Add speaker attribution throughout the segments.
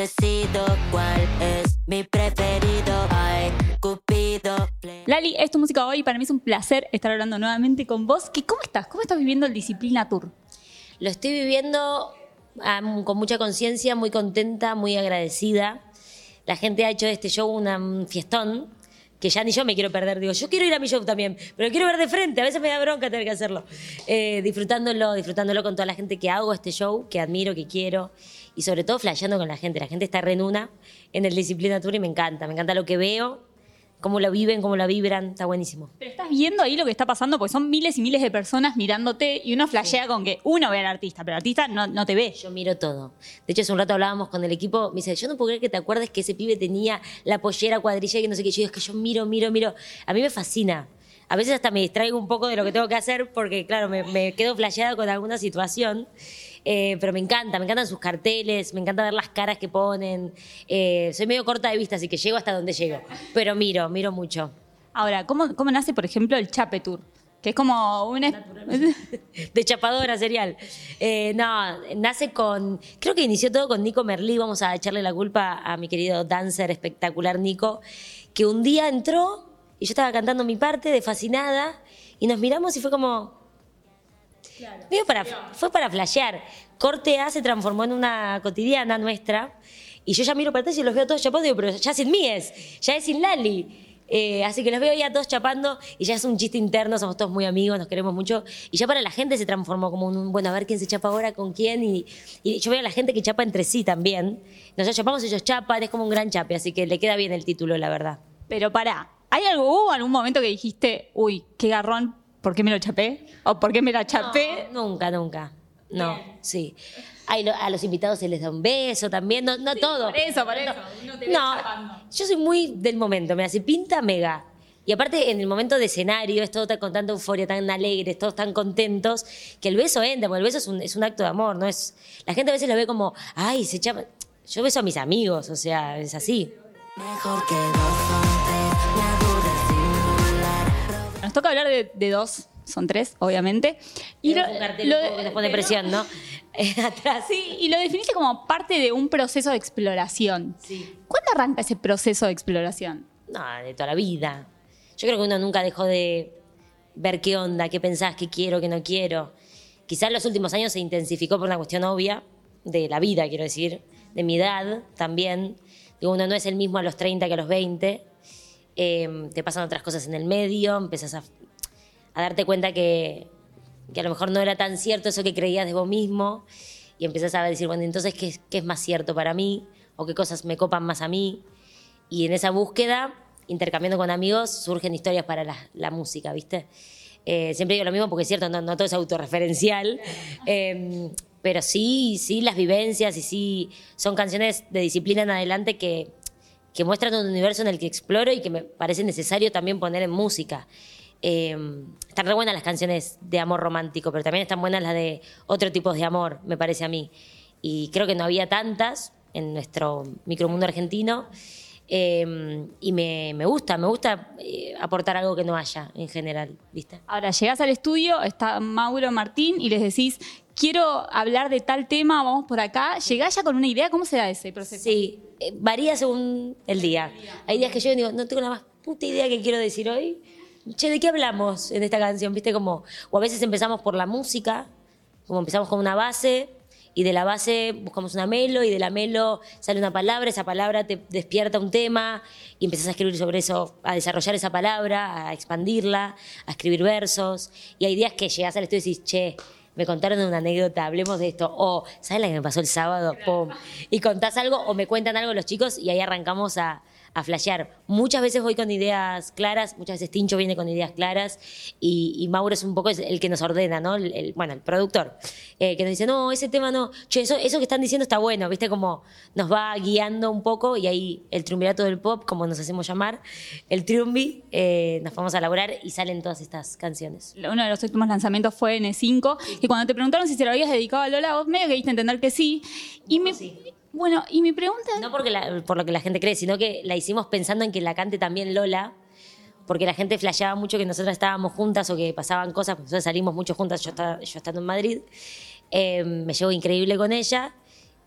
Speaker 1: decido cuál es mi preferido. Ay, Cupido.
Speaker 2: Lali, es tu música hoy y para mí es un placer estar hablando nuevamente con vos. ¿Qué, ¿Cómo estás? ¿Cómo estás viviendo el Disciplina Tour?
Speaker 3: Lo estoy viviendo con mucha conciencia, muy contenta, muy agradecida. La gente ha hecho de este show una- un fiestón que ya ni yo me quiero perder. Digo, yo quiero ir a mi show también, pero quiero ver de frente. A veces me da bronca tener que hacerlo. Eh, disfrutándolo, disfrutándolo con toda la gente que hago este show, que admiro, que quiero. Y sobre todo flasheando con la gente. La gente está re en una en el Disciplina Tour y me encanta. Me encanta lo que veo, cómo lo viven, cómo lo vibran. Está buenísimo.
Speaker 2: Pero estás viendo ahí lo que está pasando porque son miles y miles de personas mirándote y uno flashea con que uno ve al artista, pero el artista no, no te ve.
Speaker 3: Yo miro todo. De hecho, hace un rato hablábamos con el equipo. Me dice, yo no puedo creer que te acuerdes que ese pibe tenía la pollera cuadrilla y que no sé qué. Yo digo, es que yo miro, miro, miro. A mí me fascina. A veces hasta me distraigo un poco de lo que tengo que hacer porque, claro, me, me quedo flasheada con alguna situación. Eh, pero me encanta, me encantan sus carteles, me encanta ver las caras que ponen. Eh, soy medio corta de vista, así que llego hasta donde llego. Pero miro, miro mucho.
Speaker 2: Ahora, ¿cómo, cómo nace, por ejemplo, el Chape Tour? Que es como un...
Speaker 3: de chapadora serial. Eh, no, nace con. Creo que inició todo con Nico Merlí. Vamos a echarle la culpa a mi querido dancer espectacular Nico, que un día entró y yo estaba cantando mi parte de fascinada y nos miramos y fue como. Para, fue para flashear. Corte A se transformó en una cotidiana nuestra y yo ya miro para atrás y los veo todos chapando y digo, pero ya sin mí es, ya es sin Lali. Eh, así que los veo ya todos chapando y ya es un chiste interno, somos todos muy amigos, nos queremos mucho. Y ya para la gente se transformó como un, bueno, a ver quién se chapa ahora con quién. Y, y yo veo a la gente que chapa entre sí también. Nosotros chapamos, ellos chapan, es como un gran chape, así que le queda bien el título, la verdad.
Speaker 2: Pero pará, ¿hay algo, hubo algún momento que dijiste, uy, qué garrón, ¿por qué me lo chapé? ¿O por qué me la chapé?
Speaker 3: No, nunca, nunca. No, sí. Ay, lo- a los invitados se les da un beso también, no, no todo.
Speaker 2: por eso, por eso, uno te
Speaker 3: No,
Speaker 2: chapando.
Speaker 3: yo soy muy del momento, me hace pinta mega. Y aparte, en el momento de escenario, es todo tan- con tanta euforia, tan alegres, todos tan contentos, que el beso entra, porque el beso es un, es un acto de amor, ¿no? es La gente a veces lo ve como, ay, se chapa. Yo beso a mis amigos, o sea, es así.
Speaker 1: Mejor que dos
Speaker 2: Nos toca hablar de, de dos, son tres, obviamente. Y
Speaker 3: Tenemos un cartel un poco que nos pone presión, ¿no? Atrás.
Speaker 2: Sí, y lo definiste como parte de un proceso de exploración.
Speaker 3: Sí.
Speaker 2: ¿Cuándo arranca ese proceso de exploración?
Speaker 3: No, de toda la vida. Yo creo que uno nunca dejó de ver qué onda, qué pensás, qué quiero, qué no quiero. Quizás en los últimos años se intensificó por una cuestión obvia de la vida, quiero decir, de mi edad también. Digo, uno no es el mismo a los 30 que a los 20. Eh, te pasan otras cosas en el medio, empiezas a, a darte cuenta que, que a lo mejor no era tan cierto eso que creías de vos mismo y empiezas a decir, bueno, entonces, ¿qué, es- qué es más cierto para mí? ¿O qué cosas me copan más a mí? Y en esa búsqueda, intercambiando con amigos, surgen historias para la, la música, ¿viste? Eh, siempre digo lo mismo porque es cierto, no, no todo es autorreferencial, eh, pero sí, sí las vivencias y sí son canciones de disciplina en adelante que, que muestran un universo en el que exploro y que me parece necesario también poner en música. Eh, están re buenas las canciones de amor romántico, pero también están buenas las de otro tipo de amor, me parece a mí. Y creo que no había tantas en nuestro micromundo argentino. Eh, y me, me gusta, me gusta eh, aportar algo que no haya en general.
Speaker 2: Ahora llegás al estudio, está Mauro Martín y les decís, quiero hablar de tal tema, vamos por acá. ¿Llegás ya con una idea? ¿Cómo se da ese proceso?
Speaker 3: Sí, eh, varía según el día. Hay días que yo digo, no tengo la más puta idea que quiero decir hoy. Che, ¿de qué hablamos en esta canción? ¿Viste? Como, o a veces empezamos por la música, como empezamos con una base, y de la base buscamos una melo, y de la melo sale una palabra, esa palabra te despierta un tema, y empiezas a escribir sobre eso, a desarrollar esa palabra, a expandirla, a escribir versos. Y hay días que llegas al estudio y dices, che, me contaron una anécdota, hablemos de esto. O, ¿sabes la que me pasó el sábado? Pum. Y contás algo o me cuentan algo los chicos y ahí arrancamos a, a flashear. Muchas veces voy con ideas claras, muchas veces Tincho viene con ideas claras y, y Mauro es un poco el que nos ordena, ¿no? El, el- bueno, el productor, eh, que nos dice, no, ese tema no, che, eso, eso que están diciendo está bueno, ¿viste? Como nos va guiando un poco y ahí el triunvirato del pop, como nos hacemos llamar, el triunvi, eh, nos vamos a elaborar y salen todas estas canciones.
Speaker 2: Uno de los últimos lanzamientos fue N5, y cuando te preguntaron si se lo habías dedicado a Lola, vos medio que diste a entender que sí. Y mi, Bueno, y mi pregunta...
Speaker 3: No porque la- por lo que la gente cree, sino que la hicimos pensando en que la cante también Lola, porque la gente flasheaba mucho que nosotras estábamos juntas o que pasaban cosas, porque nosotros salimos mucho juntas, yo, estaba- yo estando en Madrid. Eh, me llevo increíble con ella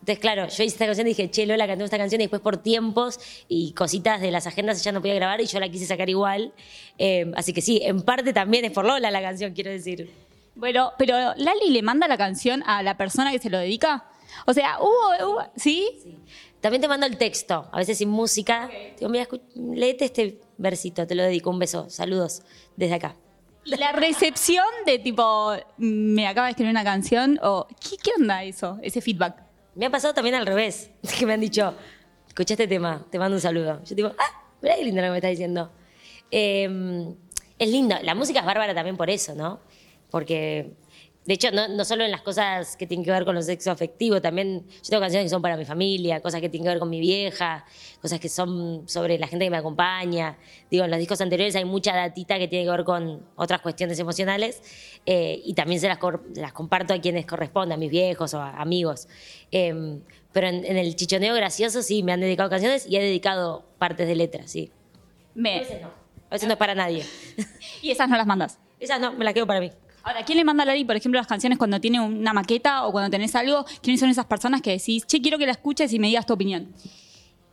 Speaker 3: Entonces, claro, yo hice esta canción y dije, che, Lola, cantemos esta canción y después por tiempos y cositas de las agendas ella no podía grabar y yo la quise sacar igual. Eh, así que sí, en parte también es por Lola la canción, quiero decir.
Speaker 2: Bueno, pero Lali le manda la canción a la persona que se lo dedica. O sea, hubo, hubo- ¿sí?
Speaker 3: También te mando el texto, a veces sin música. Digo, mira, léete este versito, te lo dedico, un beso, saludos desde acá.
Speaker 2: Y la recepción de tipo, me acaba de escribir una canción, o ¿qué, qué onda eso? Ese feedback.
Speaker 3: Me ha pasado también al revés, que me han dicho, escuché este tema, te mando un saludo. Yo digo, ah, mirá qué lindo lo que me está diciendo. Eh, es lindo, la música es bárbara también por eso, ¿no? Porque, de hecho, no, no solo en las cosas que tienen que ver con los sexo afectivo, también yo tengo canciones que son para mi familia, cosas que tienen que ver con mi vieja, cosas que son sobre la gente que me acompaña. Digo, en los discos anteriores hay mucha datita que tiene que ver con otras cuestiones emocionales eh, y también se las, las comparto a quienes correspondan, a mis viejos o a amigos. Eh, pero en, en el chichoneo gracioso sí, me han dedicado canciones y he dedicado partes de letras, sí. A
Speaker 2: Me,
Speaker 3: veces no, a veces no es para nadie.
Speaker 2: y esas no las mandas.
Speaker 3: Esas no, me las quedo para mí.
Speaker 2: Ahora, ¿quién le manda a Lali, por ejemplo, las canciones cuando tiene una maqueta o cuando tenés algo? ¿Quiénes son esas personas que decís, che, quiero que la escuches y me digas tu opinión?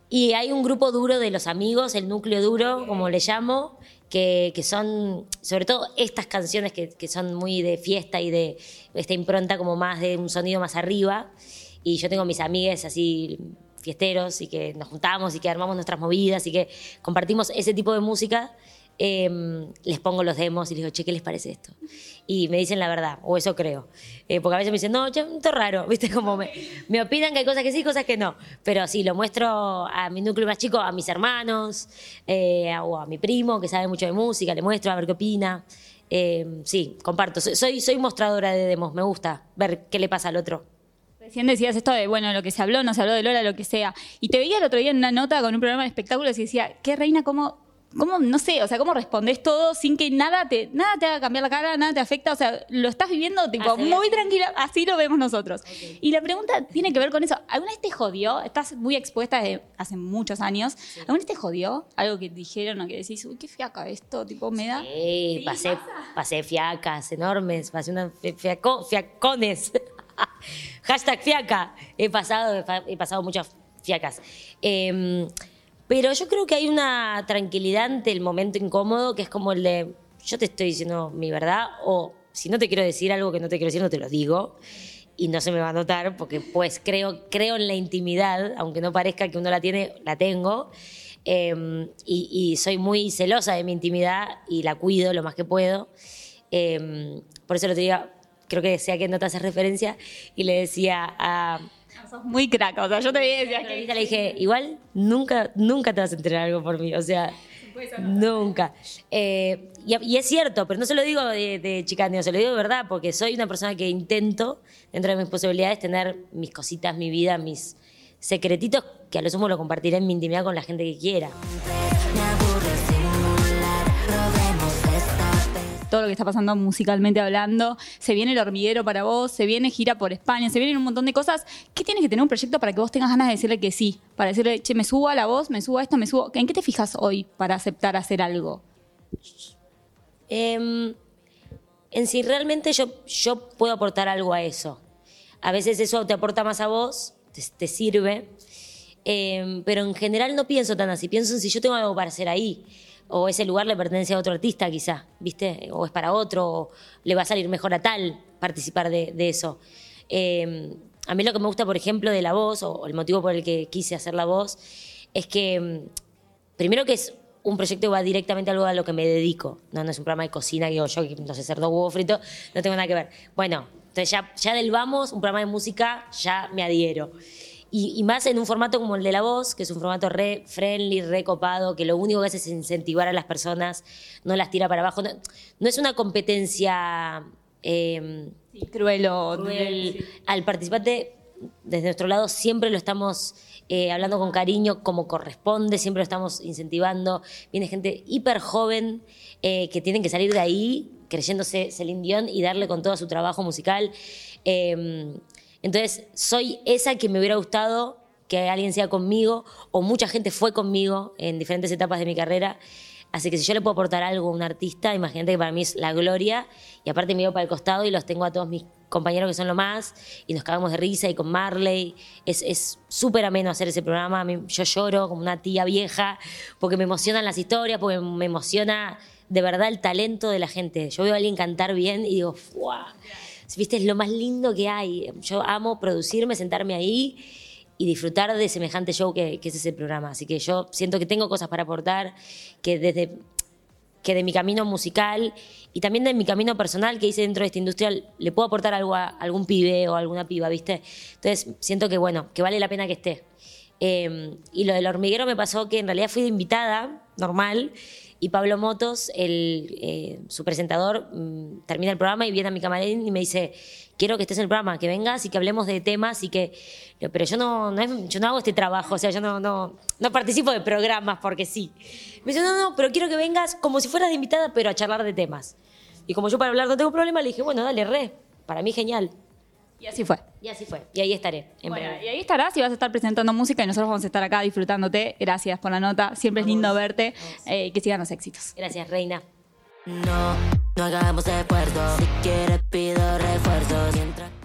Speaker 3: Y hay un grupo duro de los amigos, el núcleo duro, como le llamo, que, que son, sobre todo estas canciones que, que son muy de fiesta y de esta impronta como más de un sonido más arriba. Y yo tengo mis amigues así fiesteros y que nos juntamos y que armamos nuestras movidas y que compartimos ese tipo de música. Eh, les pongo los demos y les digo, che, ¿qué les parece esto? Y me dicen la verdad, o eso creo. Eh, porque a veces me dicen, no, che, esto es raro, ¿viste? Como me, opinan que hay cosas que sí, cosas que no. Pero sí, lo muestro a mi núcleo más chico, a mis hermanos, eh, o a mi primo, que sabe mucho de música, le muestro a ver qué opina. Eh, sí, comparto. Soy, soy mostradora de demos, me gusta ver qué le pasa al otro.
Speaker 2: Recién decías esto de, bueno, lo que se habló, no se habló de Lola, lo que sea. Y te veía el otro día en una nota con un programa de espectáculos y decía, qué reina, cómo, cómo, no sé, o sea, cómo respondés todo sin que nada te, nada te haga cambiar la cara, nada te afecta, o sea, lo estás viviendo tipo
Speaker 3: Así,
Speaker 2: muy tranquila, así lo vemos nosotros. Y la pregunta tiene que ver con eso. ¿Alguna vez te jodió? Estás muy expuesta desde hace muchos años. ¿Alguna vez te jodió algo que dijeron o que decís, uy, qué fiaca esto, tipo, me da?
Speaker 3: Sí,
Speaker 2: Sí,
Speaker 3: pasé, pasé fiacas enormes, pasé unas fi- fiaco- fiacones. Hashtag fiaca. He pasado, he pasado muchas fiacas. Eh, pero yo creo que hay una tranquilidad ante el momento incómodo que es como el de, yo te estoy diciendo mi verdad o si no te quiero decir algo que no te quiero decir, no te lo digo. Y no se me va a notar porque pues creo, creo en la intimidad, aunque no parezca que uno la tiene, la tengo. Eh, y, soy muy celosa de mi intimidad y la cuido lo más que puedo. Eh, por eso lo te digo, creo que decía que no te haces referencia y le decía a...
Speaker 2: Sos muy crack, o sea, yo te y decía que...
Speaker 3: Le dije, igual nunca, nunca te vas a enterar algo por mí, o sea, nunca. Eh, y, y es cierto, pero no se lo digo de, de chicaneo, se lo digo de verdad, porque soy una persona que intento, dentro de mis posibilidades, tener mis cositas, mi vida, mis secretitos, que a lo sumo lo compartiré en mi intimidad con la gente que quiera.
Speaker 2: Todo lo que está pasando musicalmente hablando. Se viene el hormiguero para vos, se viene gira por España, se vienen un montón de cosas. ¿Qué tiene que tener un proyecto para que vos tengas ganas de decirle que sí? Para decirle, che, me subo a la voz, me subo a esto, me subo. ¿En qué te fijas hoy para aceptar hacer algo?
Speaker 3: Em, en si realmente yo, yo puedo aportar algo a eso. A veces eso te aporta más a vos, te, sirve, Em, pero en general no pienso tan así. Pienso en si yo tengo algo para hacer ahí, o ese lugar le pertenece a otro artista quizá, ¿viste? O es para otro, o le va a salir mejor a tal participar de, eso. Em, a mí lo que me gusta, por ejemplo, de la voz, o el motivo por el que quise hacer la voz, es que em, primero que es un proyecto que va directamente a algo a lo que me dedico. No, no es un programa de cocina que yo, que no sé hacer dos huevos fritos, no tengo nada que ver. Bueno, entonces ya, ya del vamos, un programa de música, ya me adhiero. Y, y más en un formato como el de La Voz, que es un formato re friendly, re copado, que lo único que hace es incentivar a las personas, no las tira para abajo. No, no es una competencia... eh,
Speaker 2: Cruel o...
Speaker 3: cruel. Al participante, desde nuestro lado, siempre lo estamos eh, hablando con cariño, como corresponde, siempre lo estamos incentivando. Viene gente hiper joven eh, que tienen que salir de ahí creyéndose Celine Dion y darle con todo su trabajo musical. Eh, entonces, soy esa que me hubiera gustado que alguien sea conmigo, o mucha gente fue conmigo en diferentes etapas de mi carrera, Así que si yo le puedo aportar algo a un artista, imagínate que para mí es la gloria. Y aparte me veo para el costado y los tengo a todos mis compañeros que son lo más. Y nos cagamos de risa y con Marley. Es súper ameno hacer ese programa. Yo lloro como una tía vieja porque me emocionan las historias, porque me emociona de verdad el talento de la gente. Yo veo a alguien cantar bien y digo, ¡fuah! Viste, es lo más lindo que hay. Yo amo producirme, sentarme ahí y disfrutar de semejante show que, es ese programa. Así que yo siento que tengo cosas para aportar, que desde que de mi camino musical y también de mi camino personal que hice dentro de esta industria le puedo aportar algo a algún pibe o alguna piba, ¿viste? Entonces siento que bueno, que vale la pena que esté. Eh, y lo del hormiguero me pasó que en realidad fui de invitada, normal, y Pablo Motos, el, eh, su presentador, mm, termina el programa y viene a mi camarín y me dice, quiero que estés en el programa, que vengas y que hablemos de temas y que... Pero yo no, yo no hago este trabajo, o sea, yo no, no, no participo de programas porque sí. Me dice, no, no, pero quiero que vengas como si fueras de invitada, pero a charlar de temas. Y como yo para hablar no tengo problema, le dije, bueno, dale, re, para mí genial.
Speaker 2: Y así fue.
Speaker 3: Y así fue. Y ahí estaré.
Speaker 2: Bueno, y ahí estarás y vas a estar presentando música y nosotros vamos a estar acá disfrutándote. Gracias por la nota. Siempre es lindo verte. Eh, que sigan los éxitos.
Speaker 3: Gracias, Reina.
Speaker 1: No, no hagamos esfuerzo. Si quieres pido refuerzos. Mientras...